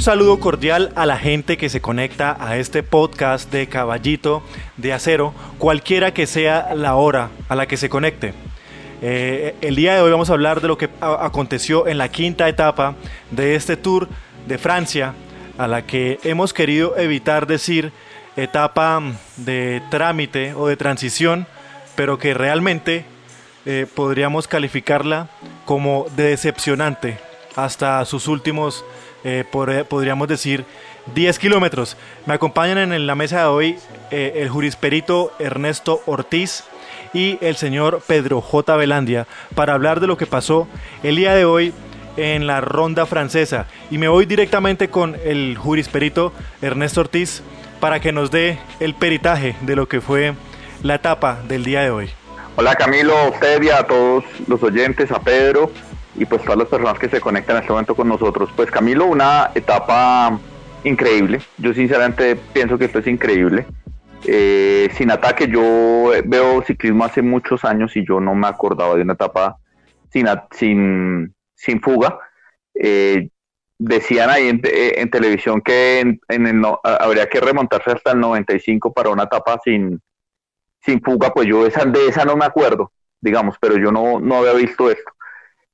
Un saludo cordial a la gente que se conecta a este podcast de Caballito de Acero, cualquiera que sea la hora a la que se conecte. Eh, el día de hoy vamos a hablar de lo que aconteció en la quinta etapa de este tour de Francia, a la que hemos querido evitar decir etapa de trámite o de transición, pero que realmente eh, podríamos calificarla como de decepcionante hasta sus últimos, eh, podríamos decir, 10 kilómetros. Me acompañan en la mesa de hoy eh, el jurisperito Ernesto Ortiz y el señor Pedro J. Velandia para hablar de lo que pasó el día de hoy en la ronda francesa. Y me voy directamente con el jurisperito Ernesto Ortiz para que nos dé el peritaje de lo que fue la etapa del día de hoy. Hola Camilo, a a todos los oyentes, a Pedro y pues todas las personas que se conectan en este momento con nosotros. Pues Camilo, una etapa increíble. Yo sinceramente pienso que esto es increíble. Eh, sin ataque, yo veo ciclismo hace muchos años y yo no me acordaba de una etapa sin, sin, sin fuga. Eh, decían ahí en, eh, televisión que en, el habría que remontarse hasta el 95 para una etapa sin, sin fuga, pues yo de esa no me acuerdo, digamos, pero yo no, no había visto esto.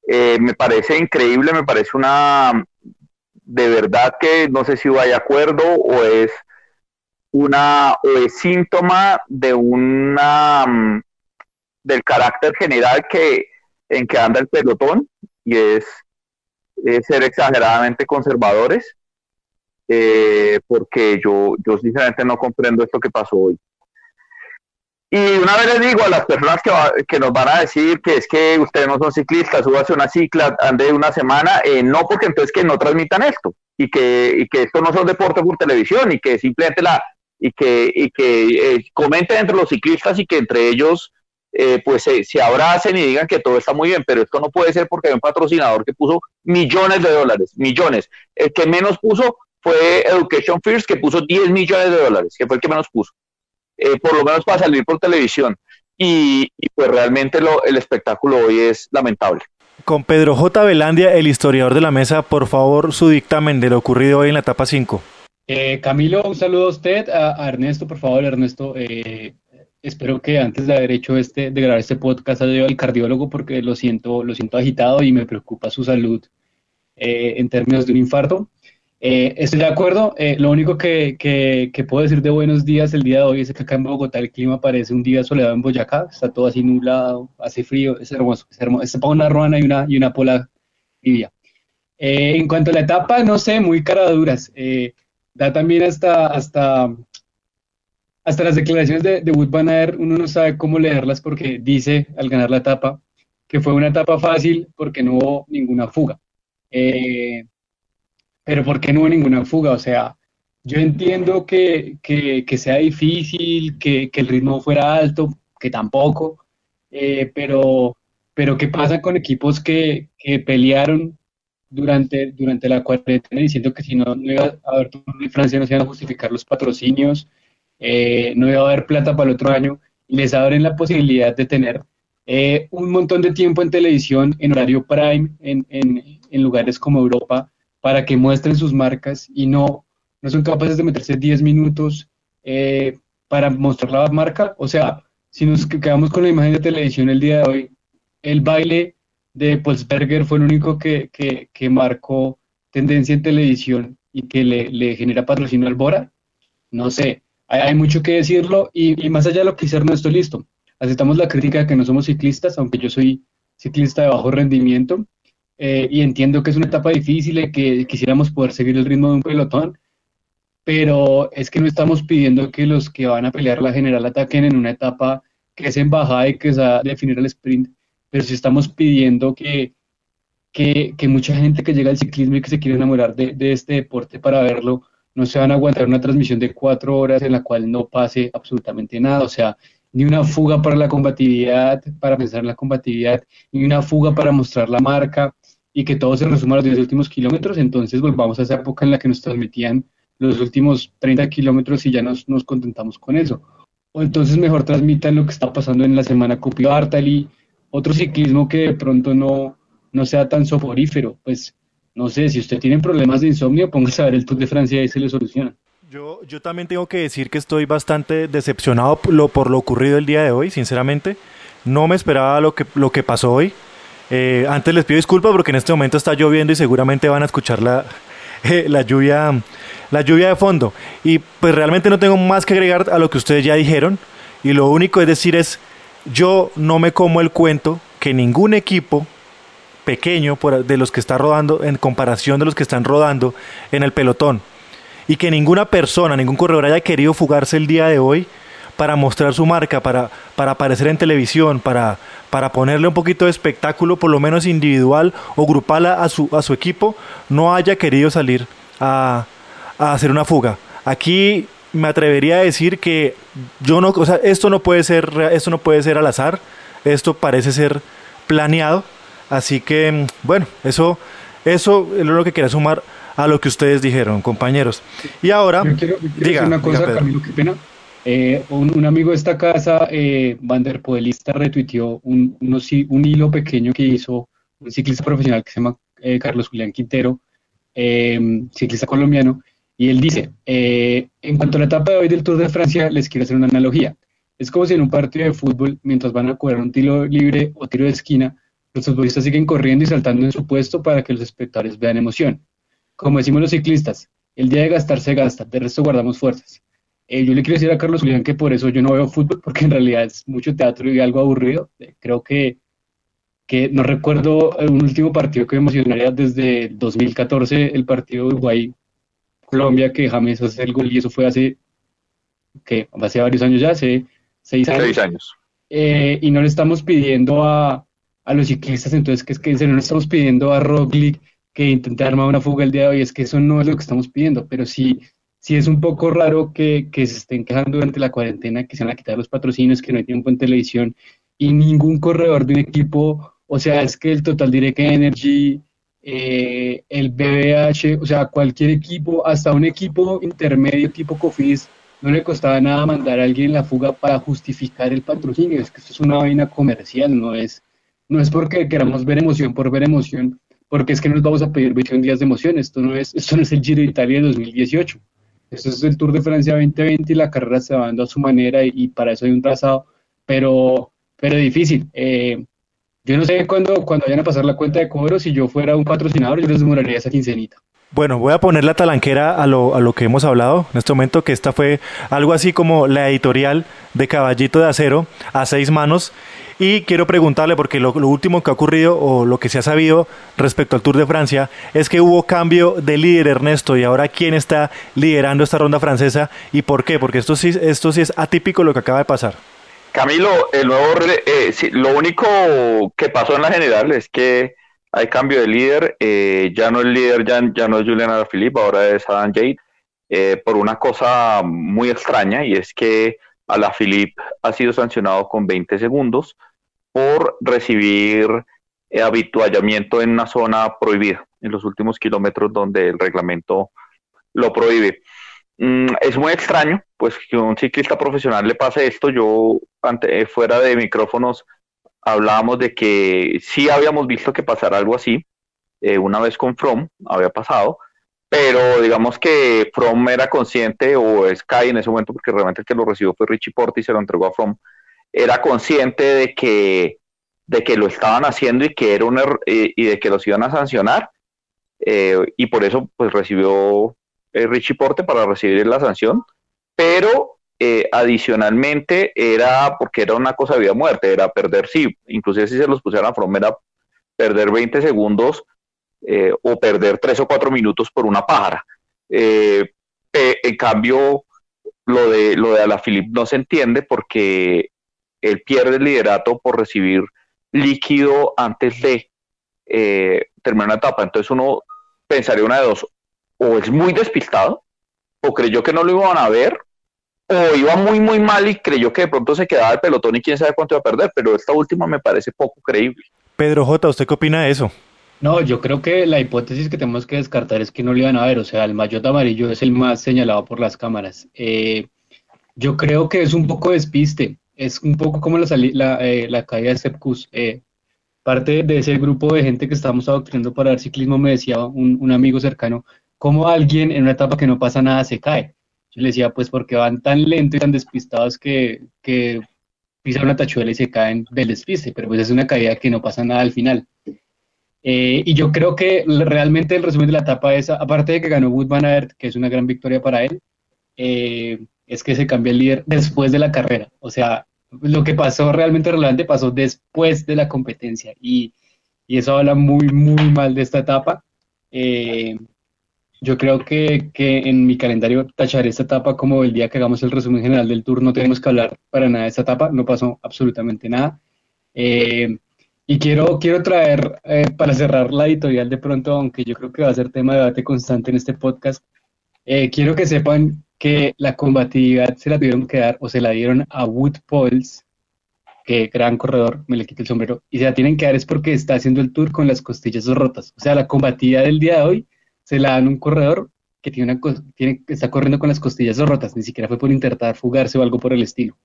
Eh, me parece increíble, me parece una, de verdad que no sé si vaya de acuerdo o es una, o es síntoma de una, mm, del carácter general que, en que anda el pelotón y es, ser exageradamente conservadores, eh, porque yo, yo sinceramente no comprendo esto que pasó hoy. Y una vez les digo a las personas que, que, nos van a decir que es que ustedes no son ciclistas, súbase una cicla, ande una semana, eh, no, porque entonces que no transmitan esto y que, y que esto no son deportes por televisión y que simplemente la y que, y que eh, comenten entre los ciclistas y que entre ellos eh, pues se, abracen y digan que todo está muy bien, pero esto no puede ser porque hay un patrocinador que puso millones de dólares, millones. El que menos puso fue Education First, que puso 10 millones de dólares, que fue el que menos puso. Eh, por lo menos para salir por televisión. Y, pues realmente lo, el espectáculo hoy es lamentable. Con Pedro J. Velandia, el historiador de la mesa, por favor, su dictamen de lo ocurrido hoy en la etapa 5. Eh, Camilo, un saludo a usted, a, Ernesto, por favor, Ernesto. Eh, espero que antes de haber hecho este, de grabar este podcast, haya ido al cardiólogo porque lo siento, lo siento agitado y me preocupa su salud en términos de un infarto. Eh, estoy de acuerdo. Eh, lo único que, puedo decir de buenos días el día de hoy es que acá en Bogotá el clima parece un día soleado en Boyacá. Está todo así nublado, hace frío, es hermoso. Es hermoso. Se una ruana y una, y una pola tibia. Eh, en cuanto a la etapa, no sé, muy caraduras. da también hasta, hasta, hasta las declaraciones de, de Wood Van uno no sabe cómo leerlas porque dice al ganar la etapa que fue una etapa fácil porque no hubo ninguna fuga. Pero ¿por qué no hubo ninguna fuga? O sea, yo entiendo que, sea difícil, que, el ritmo fuera alto, que tampoco, eh, pero, pero ¿qué pasa con equipos que, pelearon durante, durante la cuarentena diciendo que si no, iba a haber en Francia, no se iban a justificar los patrocinios, eh, no iba a haber plata para el otro año, y les abren la posibilidad de tener eh, un montón de tiempo en televisión, en horario prime, en, en lugares como Europa, para que muestren sus marcas y no, no son capaces de meterse 10 minutos eh, para mostrar la marca. O sea, si nos quedamos con la imagen de televisión el día de hoy, el baile de Polsberger fue el único que, que, marcó tendencia en televisión y que le, le genera patrocinio al Bora. No sé, hay, mucho que decirlo y, más allá de lo que dice Ernesto, listo. Aceptamos la crítica de que no somos ciclistas, aunque yo soy ciclista de bajo rendimiento, eh, y entiendo que es una etapa difícil y que quisiéramos poder seguir el ritmo de un pelotón, pero es que no estamos pidiendo que los que van a pelear la general ataquen en una etapa que es embajada y que es a definir el sprint, pero sí estamos pidiendo que, que, que, mucha gente que llega al ciclismo y que se quiere enamorar de, de este deporte para verlo, no se van a aguantar una transmisión de cuatro horas en la cual no pase absolutamente nada, o sea, ni una fuga para la combatividad, para pensar en la combatividad, ni una fuga para mostrar la marca, y que todo se resuma a los 10 últimos kilómetros, entonces volvamos a esa época en la que nos transmitían los últimos 30 kilómetros y ya nos, nos contentamos con eso. O entonces mejor transmitan lo que está pasando en la semana Cupio Bartali, otro ciclismo que de pronto no, no sea tan soporífero. Pues no sé, si usted tiene problemas de insomnio, póngase a ver el Tour de Francia y se le soluciona. Yo, yo también tengo que decir que estoy bastante decepcionado por lo, por lo ocurrido el día de hoy, sinceramente. No me esperaba lo que, lo que pasó hoy. Eh, antes les pido disculpas porque en este momento está lloviendo y seguramente van a escuchar la, eh, la, lluvia, la lluvia de fondo. Y pues realmente no tengo más que agregar a lo que ustedes ya dijeron. Y lo único es decir es, yo no me como el cuento que ningún equipo pequeño de los que está rodando en comparación de los que están rodando en el pelotón y que ninguna persona, ningún corredor haya querido fugarse el día de hoy para mostrar su marca, para, para aparecer en televisión, para, para ponerle un poquito de espectáculo, por lo menos individual o grupal a, su, a su equipo, no haya querido salir a, a hacer una fuga. Aquí me atrevería a decir que yo no, o sea, esto no puede ser, esto no puede ser al azar, esto parece ser planeado, así que bueno, eso, eso es lo que quería sumar a lo que ustedes dijeron, compañeros. Y ahora, diga, una cosa, Camilo, qué pena. Eh, un, amigo de esta casa, eh, Vanderpoelista, retuiteó un, un hilo pequeño que hizo un ciclista profesional que se llama eh, Carlos Julián Quintero, eh, ciclista colombiano, y él dice, en cuanto a la etapa de hoy del Tour de Francia, les quiero hacer una analogía. Es como si en un partido de fútbol, mientras van a correr un tiro libre o tiro de esquina, los futbolistas siguen corriendo y saltando en su puesto para que los espectadores vean emoción. Como decimos los ciclistas, el día de gastar se gasta, de resto guardamos fuerzas. Eh, yo le quiero decir a Carlos Julián que por eso yo no veo fútbol, porque en realidad es mucho teatro y algo aburrido. Eh, creo que, que no recuerdo un último partido que me emocionaría desde 2014, el partido de Uruguay-Colombia, que James hace el gol y eso fue hace, que hace varios años ya, hace seis años. Seis años. Eh, y no le estamos pidiendo a, a los ciclistas, entonces, que es que no le estamos pidiendo a Roglic que intente armar una fuga el día de hoy, es que eso no es lo que estamos pidiendo, pero sí, sí es un poco raro que, que se estén quejando durante la cuarentena, que se van a quitar los patrocinios, que no hay tiempo en televisión, y ningún corredor de un equipo, o sea, es que el Total Direct Energy, eh, el BBH, o sea, cualquier equipo, hasta un equipo intermedio tipo Cofis, no le costaba nada mandar a alguien en la fuga para justificar el patrocinio, es que esto es una vaina comercial, no es, no es porque queramos ver emoción por ver emoción, porque es que nos vamos a pedir 21 días de emoción, esto no es, esto no es el Giro de Italia de 2018, esto es el Tour de Francia 2020 y la carrera se va dando a su manera y, para eso hay un trazado, pero, pero difícil. Eh, yo no sé cuándo, cuando vayan a pasar la cuenta de cobro, si yo fuera un patrocinador, yo les demoraría esa quincenita. Bueno, voy a poner la talanquera a lo, a lo que hemos hablado en este momento, que esta fue algo así como la editorial de Caballito de Acero a seis manos. Y quiero preguntarle, porque lo, último que ha ocurrido o lo que se ha sabido respecto al Tour de Francia es que hubo cambio de líder, Ernesto, y ahora quién está liderando esta ronda francesa y por qué, porque esto sí, esto sí es atípico lo que acaba de pasar. Camilo, el nuevo, eh, lo único que pasó en la general es que hay cambio de líder, eh, ya no el líder, ya, ya no es Julian Alaphilippe, ahora es Adam Jade, eh, por una cosa muy extraña y es que Alaphilippe ha sido sancionado con 20 segundos por recibir eh, habituallamiento en una zona prohibida, en los últimos kilómetros donde el reglamento lo prohíbe. Mm, es muy extraño, pues que un ciclista profesional le pase esto. Yo, eh, fuera de micrófonos, hablábamos de que sí habíamos visto que pasara algo así. Eh, una vez con From había pasado, pero digamos que From era consciente, o Sky en ese momento, porque realmente el que lo recibió fue Richie Porte y se lo entregó a From, era consciente de que, de que lo estaban haciendo y que era un y de que los iban a sancionar, eh, y por eso pues recibió eh, Richie Porte para recibir la sanción, pero eh, adicionalmente era porque era una cosa de vida muerte, era perder, sí, inclusive si se los pusieran a From era perder 20 segundos eh, o perder tres o cuatro minutos por una pájara. Eh, en cambio, lo de, lo de Alaphilippe no se entiende porque él pierde el liderato por recibir líquido antes de eh, terminar una etapa. Entonces uno pensaría una de dos, o es muy despistado, o creyó que no lo iban a ver, o iba muy, muy mal y creyó que de pronto se quedaba el pelotón y quién sabe cuánto iba a perder, pero esta última me parece poco creíble. Pedro J., ¿usted qué opina de eso? No, yo creo que la hipótesis que tenemos que descartar es que no lo iban a ver, o sea, el maillot amarillo es el más señalado por las cámaras. Eh, yo creo que es un poco despiste, es un poco como la, la, eh, la caída de Sepkus. Eh, parte de ese grupo de gente que estábamos adoctrinando para el ciclismo, me decía un, un amigo cercano, cómo alguien en una etapa que no pasa nada se cae. Yo le decía, pues porque van tan lento y tan despistados que, que pisan una tachuela y se caen del despiste, pero pues es una caída que no pasa nada al final. Eh, y yo creo que realmente el resumen de la etapa es, aparte de que ganó Wood Van Aert, que es una gran victoria para él, eh, es que se cambió el líder después de la carrera. O sea, lo que pasó realmente relevante pasó después de la competencia y, y eso habla muy, muy mal de esta etapa. Eh, yo creo que, que, en mi calendario tacharé esta etapa como el día que hagamos el resumen general del tour. No tenemos que hablar para nada de esta etapa, no pasó absolutamente nada. Eh, y quiero, quiero traer, eh, para cerrar la editorial de pronto, aunque yo creo que va a ser tema de debate constante en este podcast, eh, quiero que sepan que la combatividad se la tuvieron que dar o se la dieron a Wood Pauls, que gran corredor, me le quito el sombrero, y se la tienen que dar es porque está haciendo el tour con las costillas rotas. O sea, la combatividad del día de hoy se la dan un corredor que tiene una, tiene, está corriendo con las costillas rotas, ni siquiera fue por intentar fugarse o algo por el estilo.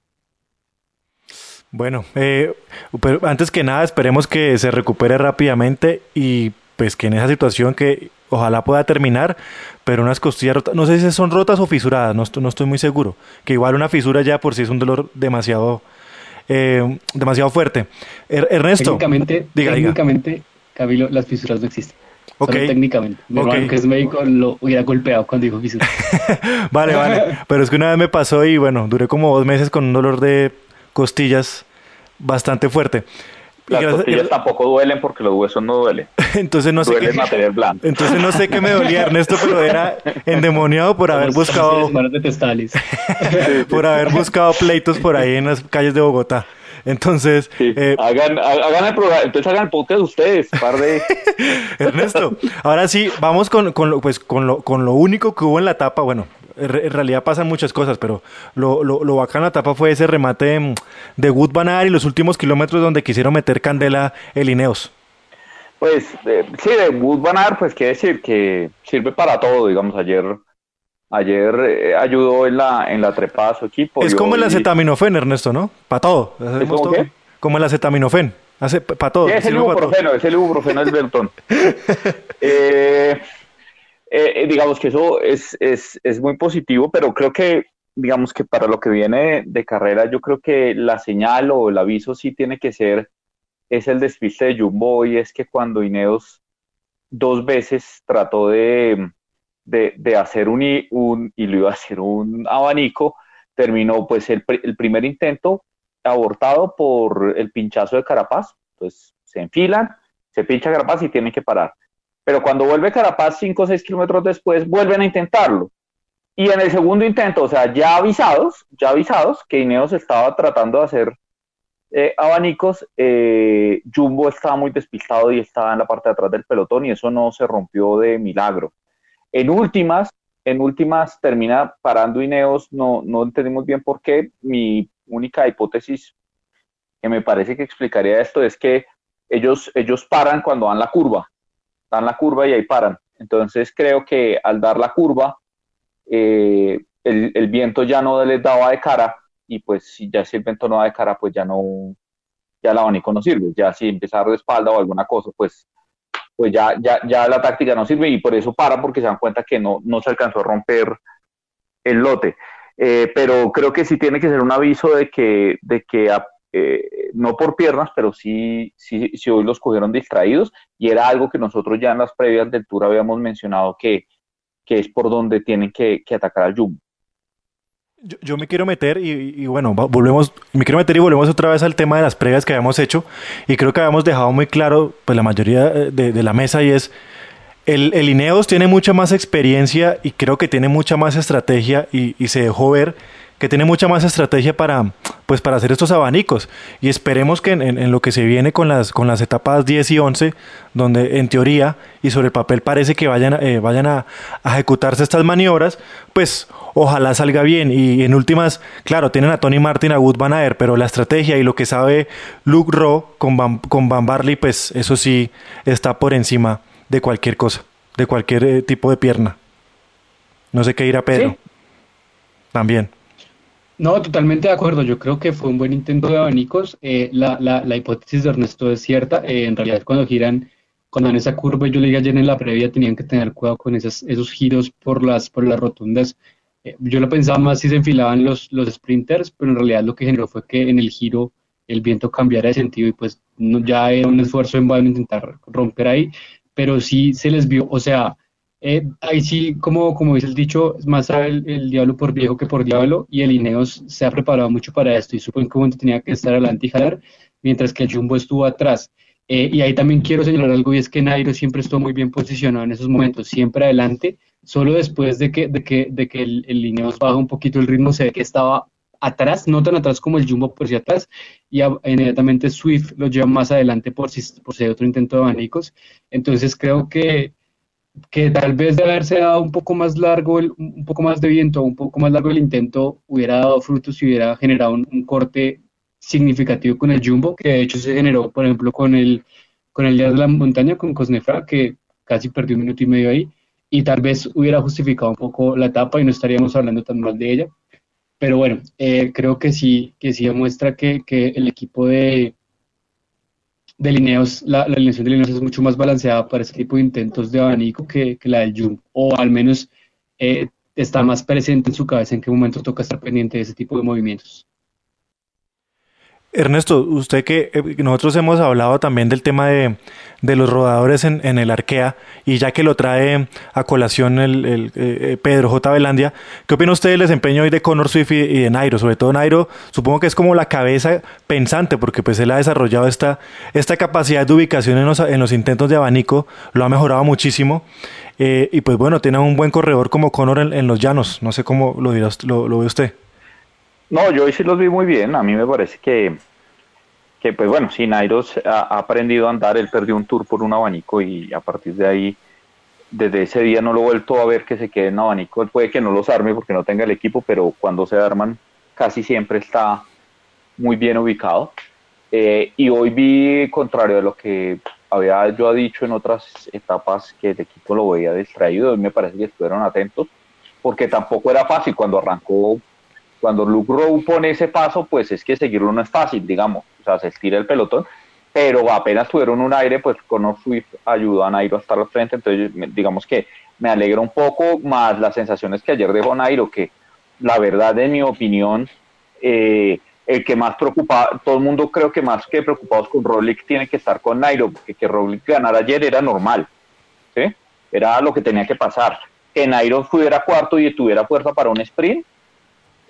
Bueno, eh, pero antes que nada esperemos que se recupere rápidamente y pues que en esa situación que ojalá pueda terminar, pero unas costillas rotas, no sé si son rotas o fisuradas, no estoy, no estoy muy seguro, que igual una fisura ya por sí es un dolor demasiado, eh, demasiado fuerte. Er, Ernesto, técnicamente, diga, técnicamente Camilo, las fisuras no existen. Okay. técnicamente. Mi okay. que es médico lo hubiera golpeado cuando dijo fisura. vale, vale. Pero es que una vez me pasó y bueno, duré como dos meses con un dolor de costillas bastante fuerte. Las gracias, costillas tampoco duelen porque los huesos no duelen. Entonces no sé Duele qué, material entonces no sé qué me dolía Ernesto, pero era endemoniado por haber buscado por haber buscado pleitos por ahí en las calles de Bogotá. Entonces, Sí. eh, hagan, hagan el programa, entonces hagan el podcast ustedes, par de... Ernesto, ahora sí, vamos con, con, lo, pues, con, lo, con lo único que hubo en la etapa. Bueno, en re- en realidad pasan muchas cosas, pero lo, lo, lo bacano de la etapa fue ese remate mm, de Wood Van Aert y los últimos kilómetros donde quisieron meter candela el Ineos. Pues eh, sí, de Wood Van Aert, pues quiere decir que sirve para todo, digamos, ayer ayer eh, ayudó en la, en la trepada a su equipo. Es como el acetaminofén, Ernesto, ¿no? Para todo. Hacemos cómo todo. qué? Como el acetaminofén. Hace para todo. Sí, es el ibuprofeno, es el ibuprofeno del Beltón. Eh, eh, digamos que eso es, es, es muy positivo, pero creo que, digamos que para lo que viene de, carrera, yo creo que la señal o el aviso sí tiene que ser, es el despiste de Jumbo y es que cuando Ineos dos veces trató de, de, de hacer un, un, y lo iba a hacer un abanico, terminó pues el, el primer intento abortado por el pinchazo de Carapaz. Entonces se enfilan, se pincha Carapaz y tienen que parar. Pero cuando vuelve Carapaz 5 o 6 kilómetros después, vuelven a intentarlo. Y en el segundo intento, o sea, ya avisados, ya avisados que Ineos estaba tratando de hacer eh, abanicos, eh, Jumbo estaba muy despistado y estaba en la parte de atrás del pelotón y eso no se rompió de milagro. En últimas, en últimas termina parando Ineos, no, no entendimos bien por qué. Mi única hipótesis que me parece que explicaría esto es que ellos, ellos paran cuando dan la curva, dan la curva y ahí paran. Entonces creo que al dar la curva, eh, el, viento ya no les daba de cara y pues si ya si el viento no da de cara, pues ya no, ya el abanico no sirve. Ya si dar de espalda o alguna cosa, pues, pues ya, ya, ya la táctica no sirve y por eso para porque se dan cuenta que no, no se alcanzó a romper el lote. Eh, pero creo que sí tiene que ser un aviso de que, de que a- eh, no por piernas, pero sí, sí, sí hoy los cogieron distraídos y era algo que nosotros ya en las previas del tour habíamos mencionado que, que es por donde tienen que, atacar al Jumbo. Yo, me quiero meter y, bueno, volvemos, me quiero meter y volvemos otra vez al tema de las previas que habíamos hecho y creo que habíamos dejado muy claro, pues la mayoría eh, de, de la mesa y es, el, el Ineos tiene mucha más experiencia y creo que tiene mucha más estrategia y, y se dejó ver que tiene mucha más estrategia para, pues para hacer estos abanicos y esperemos que en, en- en lo que se viene con las, con las etapas 10 y 11, donde en teoría y sobre el papel parece que vayan, eh, vayan a, a ejecutarse estas maniobras, pues ojalá salga bien y en últimas, claro, tienen a Tony Martin, a Wood Van Aert, pero la estrategia y lo que sabe Luke Rowe con Van, con Van Barley, pues eso sí está por encima de cualquier cosa, de cualquier eh, tipo de pierna. No sé qué dirá Pedro. Sí. También. No, totalmente de acuerdo. Yo creo que fue un buen intento de abanicos. Eh, la, la, la, hipótesis de Ernesto es cierta. Eh, en realidad, cuando giran, cuando en esa curva, yo le dije ayer en la previa, tenían que tener cuidado con esas, esos giros por las, por las rotundas. Eh, yo lo pensaba más si se enfilaban los, los sprinters, pero en realidad lo que generó fue que en el giro el viento cambiara de sentido y pues no, ya era un esfuerzo en vano intentar romper ahí, pero sí se les vio, o sea, eh, ahí sí, como, como dice el dicho, más el, el, diablo por viejo que por diablo, y el Ineos se ha preparado mucho para esto, y supo en qué momento tenía que estar adelante y jalar, mientras que el Jumbo estuvo atrás. Eh, y ahí también quiero señalar algo, y es que Nairo siempre estuvo muy bien posicionado en esos momentos, siempre adelante, solo después de que, de que, de que el, el Ineos baja un poquito el ritmo, se ve que estaba atrás, no tan atrás como el Jumbo por si atrás, y inmediatamente Swift lo lleva más adelante por si, por si otro intento de abanicos. Entonces creo que que tal vez de haberse dado un poco más largo, el, un poco más de viento, un poco más largo el intento, hubiera dado frutos y hubiera generado un, corte significativo con el Jumbo, que de hecho se generó, por ejemplo, con el, con el Día de la Montaña, con Cosnefra, que casi perdió un minuto y medio ahí, y tal vez hubiera justificado un poco la etapa y no estaríamos hablando tan mal de ella. Pero bueno, eh, creo que sí, que sí demuestra que, que el equipo de, de Lineos, la, la, alineación de Lineos es mucho más balanceada para este tipo de intentos de abanico que, que la del Jump, o al menos eh, está más presente en su cabeza en qué momento toca estar pendiente de ese tipo de movimientos. Ernesto, usted que eh, nosotros hemos hablado también del tema de, de los rodadores en, en, el Arkea y ya que lo trae a colación el, el eh, Pedro J. Velandia, ¿qué opina usted del desempeño hoy de Connor Swift y, y, de Nairo? Sobre todo Nairo, supongo que es como la cabeza pensante porque pues él ha desarrollado esta, esta capacidad de ubicación en los, en los intentos de abanico, lo ha mejorado muchísimo eh, y pues bueno, tiene un buen corredor como Connor en, en los llanos, no sé cómo lo, dirá, lo, lo ve usted. No, yo hoy sí los vi muy bien. A mí me parece que, que pues bueno, si Nairo ha, aprendido a andar, él perdió un tour por un abanico y a partir de ahí, desde ese día no lo he vuelto a ver que se quede en abanico. Puede que no los arme porque no tenga el equipo, pero cuando se arman casi siempre está muy bien ubicado. Eh, y hoy vi, contrario a lo que había yo dicho en otras etapas, que el equipo lo veía distraído, me parece que estuvieron atentos, porque tampoco era fácil cuando arrancó cuando Luke Rowe pone ese paso, pues es que seguirlo no es fácil, digamos, o sea, se estira el pelotón, pero apenas tuvieron un aire, pues Conor Swift ayudó a Nairo a estar al frente, entonces digamos que me alegra un poco más las sensaciones que ayer dejó Nairo, que la verdad, en mi opinión, eh, el que más preocupa, todo el mundo creo que más que preocupados con Roglic tiene que estar con Nairo, porque que Roglic ganara ayer era normal, ¿sí? era lo que tenía que pasar. Que Nairo fuera cuarto y tuviera fuerza para un sprint,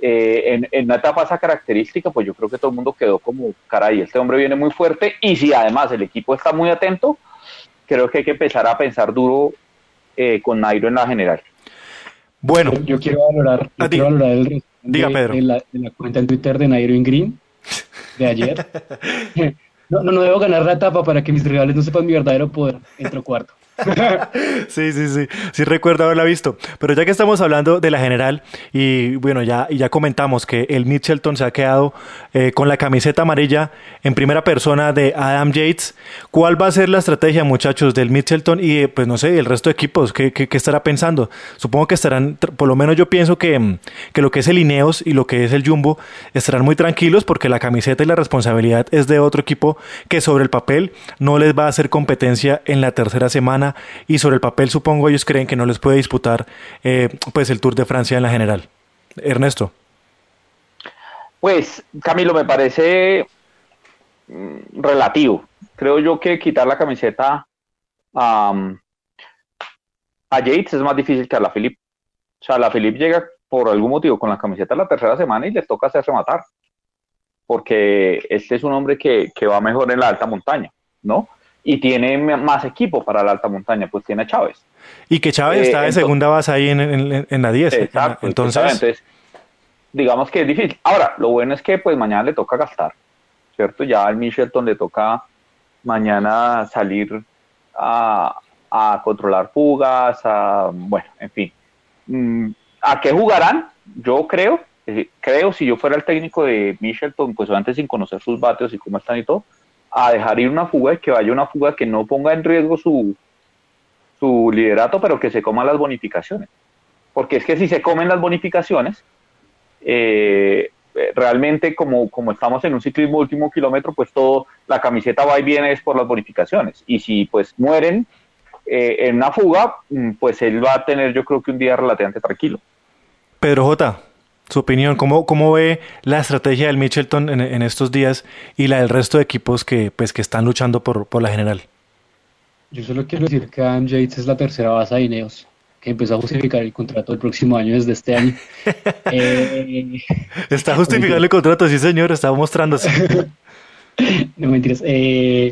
eh, en, en, una etapa esa característica, pues yo creo que todo el mundo quedó como, caray, este hombre viene muy fuerte y si además el equipo está muy atento, creo que hay que empezar a pensar duro eh, con Nairo en la general. Bueno, yo, yo quiero valorar, yo quiero valorar el diga, de, Pedro. De, la, de, la, cuenta en Twitter de Nairo in Green de ayer. no, no, no debo ganar la etapa para que mis rivales no sepan mi verdadero poder. Entro cuarto. Sí, sí, sí, sí recuerdo haberla visto. Pero ya que estamos hablando de la general y bueno, ya, ya comentamos que el Mitchelton se ha quedado eh, con la camiseta amarilla en primera persona de Adam Yates, ¿cuál va a ser la estrategia, muchachos, del Mitchelton y pues no sé, el resto de equipos? ¿Qué, estará pensando? Supongo que estarán, por lo menos yo pienso que, que lo que es el Ineos y lo que es el Jumbo estarán muy tranquilos porque la camiseta y la responsabilidad es de otro equipo que sobre el papel no les va a hacer competencia en la tercera semana y sobre el papel supongo ellos creen que no les puede disputar eh, pues el Tour de Francia en la general. Ernesto. Pues Camilo, me parece mm, relativo. Creo yo que quitar la camiseta a Yates es más difícil que a la Philip. O sea, la Philip llega por algún motivo con la camiseta la tercera semana y le toca hacerse matar. Porque este es un hombre que, que va mejor en la alta montaña, ¿no? Y tiene más equipo para la alta montaña, pues tiene a Chávez. Y que Chávez eh, está de entonces, segunda base ahí en, en, en la 10. Exacto, entonces... entonces, digamos que es difícil. Ahora, lo bueno es que pues mañana le toca gastar, ¿cierto? Ya al Michelton le toca mañana salir a, a controlar fugas, a, bueno, en fin. Mm, ¿A qué jugarán? Yo creo, eh, creo si yo fuera el técnico de Michelton, pues antes sin conocer sus bateos y cómo están y todo, a dejar ir una fuga y que vaya una fuga que no ponga en riesgo su, su liderato, pero que se coman las bonificaciones. Porque es que si se comen las bonificaciones, eh, realmente como, como estamos en un ciclismo último kilómetro, pues todo, la camiseta va y viene es por las bonificaciones. Y si pues mueren eh, en una fuga, mm, pues él va a tener yo creo que un día relativamente tranquilo. Pedro J., su opinión, ¿cómo, cómo ve la estrategia del Mitchelton en, estos días y la del resto de equipos que, pues, que están luchando por, por la general? Yo solo quiero decir que Adam Yates es la tercera base de Ineos que empezó a justificar el contrato el próximo año desde este año. Eh, está justificando el contrato, sí señor, está mostrándose. no mentiras. Eh,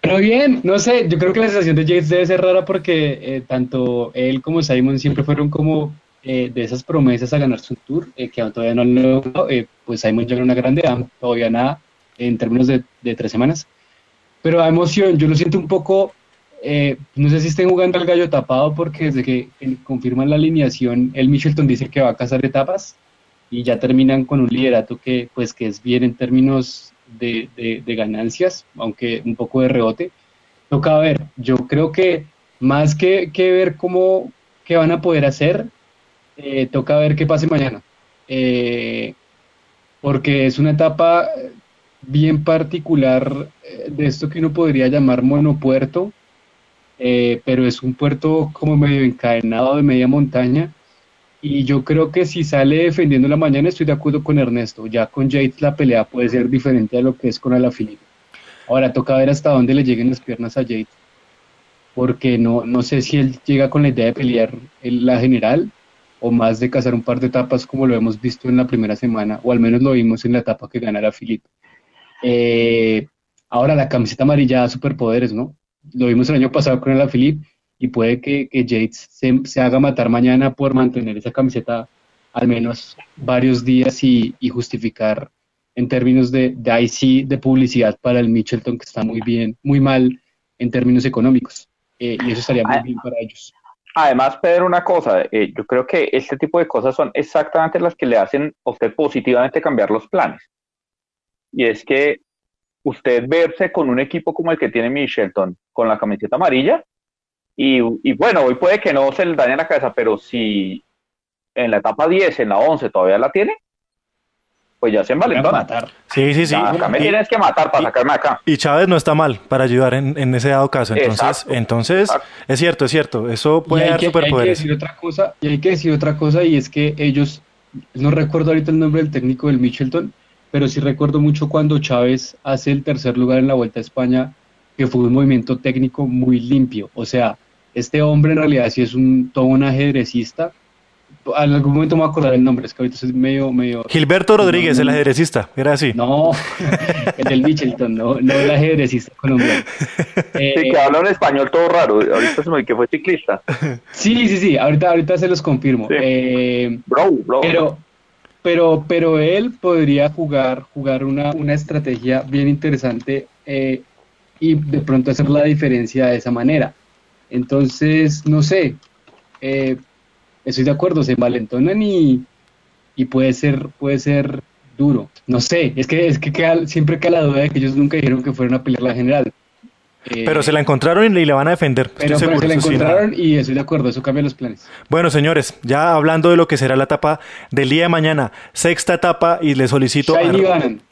pero bien, no sé, yo creo que la sensación de Yates debe ser rara porque eh, tanto él como Simon siempre fueron como de esas promesas a ganar su tour, que todavía no han logrado. pues Simon ya una grande, todavía nada en términos de, de tres semanas. Pero a emoción, yo lo siento un poco eh, no sé si estén jugando al gallo tapado porque desde que confirman la alineación, el Michelton dice que va a cazar etapas y ya terminan con un liderato que pues que es bien en términos de, ganancias, aunque un poco de rebote. Toca ver, yo creo que más que, ver cómo qué van a poder hacer, eh, toca ver qué pase mañana. Eh, porque es una etapa bien particular de esto que uno podría llamar monopuerto, eh, pero es un puerto como medio encadenado de media montaña. Y yo creo que si sale defendiendo la mañana, estoy de acuerdo con Ernesto. Ya con Yates la pelea puede ser diferente a lo que es con Alaphilippe. Ahora toca ver hasta dónde le lleguen las piernas a Yates, porque no, no sé si él llega con la idea de pelear en la general o más de cazar un par de etapas como lo hemos visto en la primera semana, o al menos lo vimos en la etapa que ganara Philippe. Eh, ahora la camiseta amarilla da superpoderes, ¿no? lo vimos el año pasado con el Philip y puede que, que Yates se, haga matar mañana por mantener esa camiseta al menos varios días y, justificar en términos de, de IC, de publicidad para el Mitchelton, que está muy bien, muy mal en términos económicos. Eh, y eso estaría muy bien para ellos. Además, Pedro, una cosa, eh, yo creo que este tipo de cosas son exactamente las que le hacen a usted positivamente cambiar los planes. Y es que usted verse con un equipo como el que tiene Michelton, con la camiseta amarilla, y, bueno, hoy puede que no se le dañe la cabeza, pero si en la etapa 10, en la 11 todavía la tiene, pues ya se envalentona. Sí, sí, sí. acá me tienes que matar para sacarme acá. Y Chávez no está mal para ayudar en, ese dado caso. Entonces, entonces es cierto, es cierto. Eso puede dar superpoderes. Hay que decir otra cosa, y hay que decir otra cosa, y es que ellos, no recuerdo ahorita el nombre del técnico del Michelton, pero sí recuerdo mucho cuando Chávez hace el tercer lugar en la Vuelta a España, que fue un movimiento técnico muy limpio. O sea, este hombre en realidad sí es un, todo un ajedrecista. En algún momento me voy a acordar el nombre, es que ahorita es medio... medio Gilberto Rodríguez, el ajedrecista, era así. No, el del Michelton, no, no el ajedrecista colombiano. sí, que habla un español todo raro, ahorita se me que fue ciclista. Sí, sí, sí, ahorita, ahorita se los confirmo. Eh, bro, bro. Pero, pero, pero él podría jugar, jugar una, una estrategia bien interesante eh, y de pronto hacer la diferencia de esa manera. Entonces, no sé, eh, estoy de acuerdo, se envalentonan y, y puede ser, puede ser duro. No sé, es que, es que siempre queda la duda de que ellos nunca dijeron que fueran a pelear la general. pero se la encontraron y la van a defender. Pero, se la encontraron y estoy de acuerdo, eso cambia los planes. Bueno, señores, ya hablando de lo que será la etapa del día de mañana, sexta etapa y le solicito...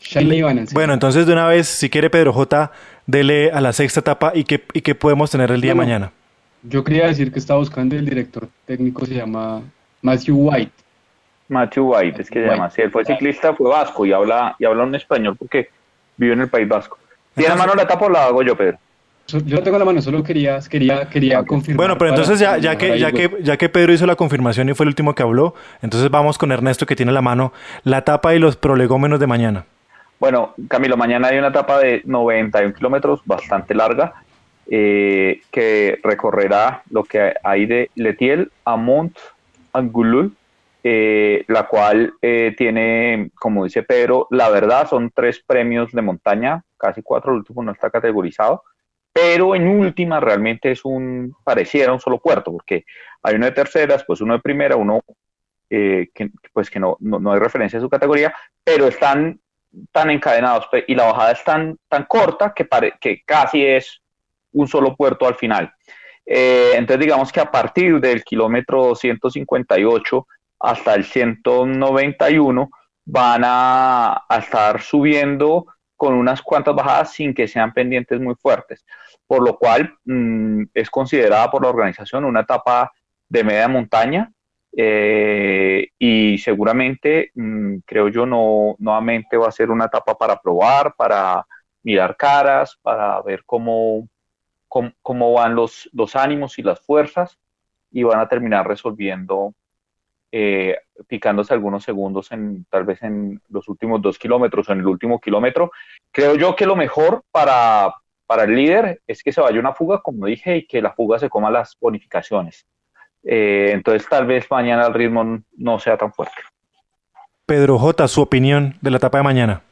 Shiny a... Bueno, entonces de una vez, si quiere Pedro J, dele a la sexta etapa y qué, y qué podemos tener el día de mañana. Yo quería decir que estaba buscando el director técnico, se llama Matthew White. Matthew White, es que se llama. Si él fue ciclista, fue vasco y habla, y habla un español porque vive en el País Vasco. ¿Tiene mano la etapa o la hago yo, Pedro? Yo tengo la mano, solo quería, quería, quería confirmar. Bueno, pero entonces ya, ya, que, ya, que, ya que Pedro hizo la confirmación y fue el último que habló, entonces vamos con Ernesto que tiene la mano la etapa y los prolegómenos de mañana. Bueno, Camilo, mañana hay una etapa de 91 kilómetros, bastante larga, eh, que recorrerá lo que hay de Letiel a Mont Angulul, eh, la cual eh, tiene, como dice Pedro, la verdad son tres premios de montaña, casi cuatro, el último no está categorizado, pero en última realmente es un, pareciera un solo puerto, porque hay uno de terceras, pues uno de primera, uno eh, que, pues que no, no, hay referencia a su categoría, pero están tan encadenados y la bajada es tan, tan corta que, que casi es un solo puerto al final. Eh, entonces digamos que a partir del kilómetro 158 hasta el 191, van a, estar subiendo con unas cuantas bajadas sin que sean pendientes muy fuertes, por lo cual mm, es considerada por la organización una etapa de media montaña eh, y seguramente, mm, creo yo, no, nuevamente va a ser una etapa para probar, para mirar caras, para ver cómo, cómo, van los, los ánimos y las fuerzas y van a terminar resolviendo eh, picándose algunos segundos en tal vez en los últimos dos kilómetros o en el último kilómetro. Creo yo que lo mejor para, para el líder es que se vaya una fuga, como dije, y que la fuga se coma las bonificaciones. Eh, entonces tal vez mañana el ritmo no sea tan fuerte. Pedro J, su opinión de la etapa de mañana.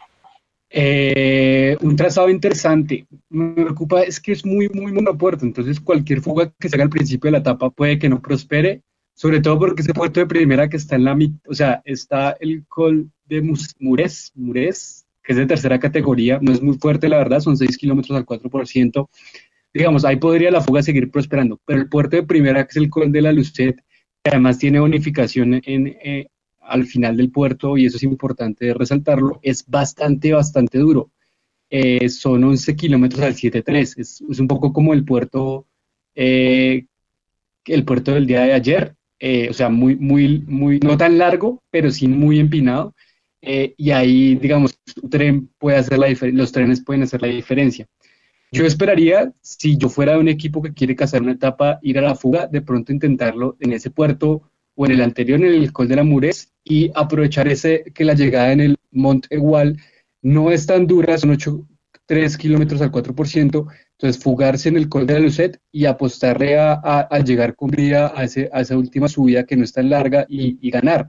Eh, un trazado interesante. Me preocupa es que es muy, muy monopuerto, entonces cualquier fuga que se haga al principio de la etapa puede que no prospere sobre todo porque ese puerto de primera que está en la mitad, o sea, está el col de Mures, Mures, que es de tercera categoría, no es muy fuerte la verdad, son 6 kilómetros al 4%, digamos, ahí podría la fuga seguir prosperando, pero el puerto de primera, que es el col de la Lucet, que además tiene bonificación en, eh, al final del puerto, y eso es importante resaltarlo, es bastante, bastante duro. Eh, son 11 kilómetros al 7.3, es, es un poco como el puerto, eh, el puerto del día de ayer, eh, o sea, muy, muy, muy, no tan largo, pero sí muy empinado. Y ahí, digamos, un tren puede hacer la los trenes pueden hacer la diferencia. Yo esperaría, si yo fuera de un equipo que quiere cazar una etapa, ir a la fuga, de pronto intentarlo en ese puerto o en el anterior, en el Col de la Mures, y aprovechar ese que la llegada en el Mont Egual no es tan dura, son 8, 3 kilómetros al 4%, entonces, fugarse en el Col de la Lucet y apostarle a, llegar con vida a, esa última subida que no es tan larga y, ganar.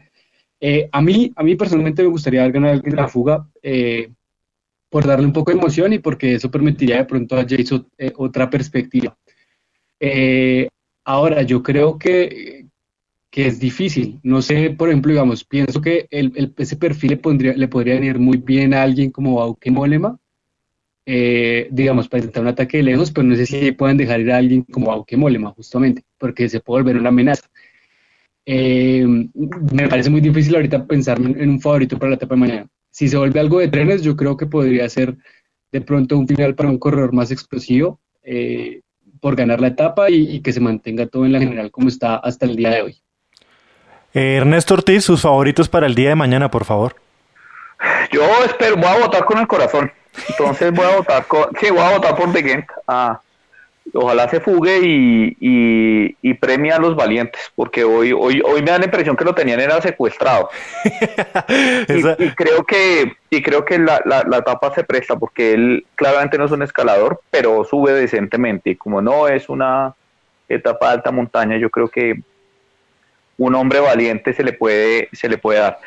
Eh, a, mí, a mí personalmente me gustaría ganar la fuga eh, por darle un poco de emoción y porque eso permitiría de pronto a Jason eh, otra perspectiva. ahora, yo creo que, que, es difícil. No sé, por ejemplo, digamos, pienso que el, ese perfil le, pondría, le podría venir muy bien a alguien como Bauke Molema, eh, digamos, para intentar un ataque de lejos, pero no sé si pueden dejar ir a alguien como Auke Molema, justamente, porque se puede volver una amenaza. Eh, me parece muy difícil ahorita pensar en un favorito para la etapa de mañana. Si se vuelve algo de trenes, yo creo que podría ser de pronto un final para un corredor más explosivo eh, por ganar la etapa y, que se mantenga todo en la general como está hasta el día de hoy. Ernesto Ortiz, sus favoritos para el día de mañana, por favor. Yo espero, voy a votar con el corazón. Entonces voy a votar sí, voy a votar por De Gent. Ah, ojalá se fugue y, y, premia a los valientes, porque hoy, hoy, hoy me da la impresión que lo tenían era secuestrado. y, creo que, y creo que la, la, etapa se presta, porque él claramente no es un escalador, pero sube decentemente. Y como no es una etapa de alta montaña, yo creo que un hombre valiente se le puede, se le puede dar.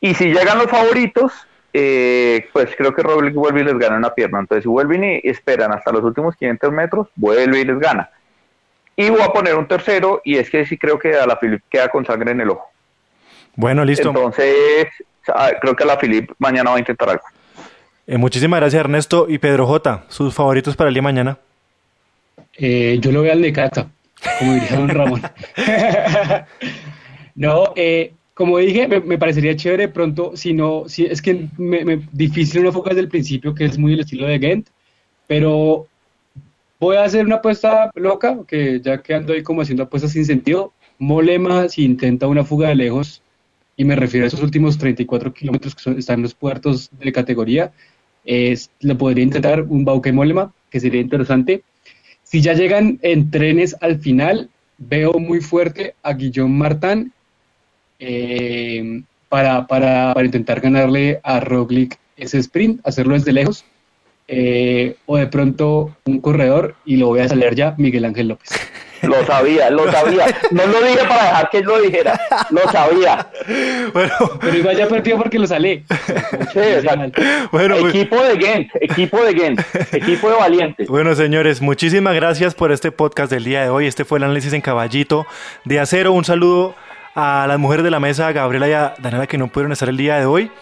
Y si llegan los favoritos, eh, pues creo que Roglic vuelve y les gana una pierna. Entonces, si vuelven y esperan hasta los últimos 500 metros, vuelve y les gana. Y voy a poner un tercero, y es que sí creo que a la Philip queda con sangre en el ojo. Bueno, listo. Entonces, creo que a la Philip mañana va a intentar algo. Eh, muchísimas gracias, Ernesto. Y Pedro J., sus favoritos para el día de mañana. Eh, yo lo veo al de Cata, como diría don Ramón. no, eh, como dije, me, parecería chévere pronto, si no, si, es que me, difícil una foca desde el principio, que es muy el estilo de Gent, pero voy a hacer una apuesta loca, que ya que ando ahí como haciendo apuestas sin sentido, Molema si intenta una fuga de lejos, y me refiero a esos últimos 34 kilómetros que están en los puertos de categoría, es, le podría intentar un Bauke Molema, que sería interesante. Si ya llegan en trenes al final, veo muy fuerte a Guillaume Martin eh, para, para, para, intentar ganarle a Roglic ese sprint, hacerlo desde lejos, eh, o de pronto un corredor, y lo voy a salir ya, Miguel Ángel López. Lo sabía, lo sabía. No lo dije para dejar que él lo dijera. Lo sabía. Bueno. Pero igual ya perdió porque lo salí. Bueno, pues- equipo de Gent, equipo de Gent, equipo de valientes. Bueno, señores, muchísimas gracias por este podcast del día de hoy. Este fue el análisis en caballito de acero. Un saludo a las mujeres de la mesa, Gabriela y a Daniela, que no pudieron estar el día de hoy.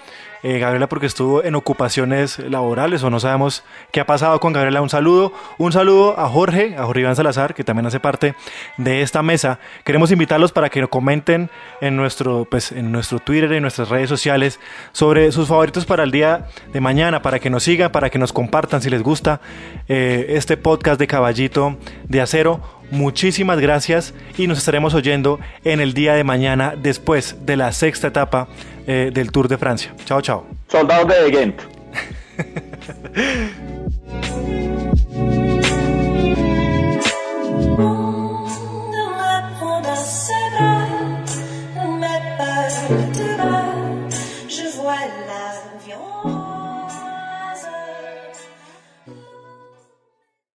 eh, Gabriela porque estuvo en ocupaciones laborales o no sabemos qué ha pasado con Gabriela. Un saludo, un saludo a Jorge, a Jorge Iván Salazar, que también hace parte de esta mesa. Queremos invitarlos para que comenten en nuestro, pues, en nuestro Twitter y en nuestras redes sociales sobre sus favoritos para el día de mañana, para que nos sigan, para que nos compartan si les gusta eh, este podcast de Caballito de Acero. Muchísimas gracias y nos estaremos oyendo en el día de mañana después de la sexta etapa eh, del Tour de Francia. Chao, chao. Soldados de Ghent.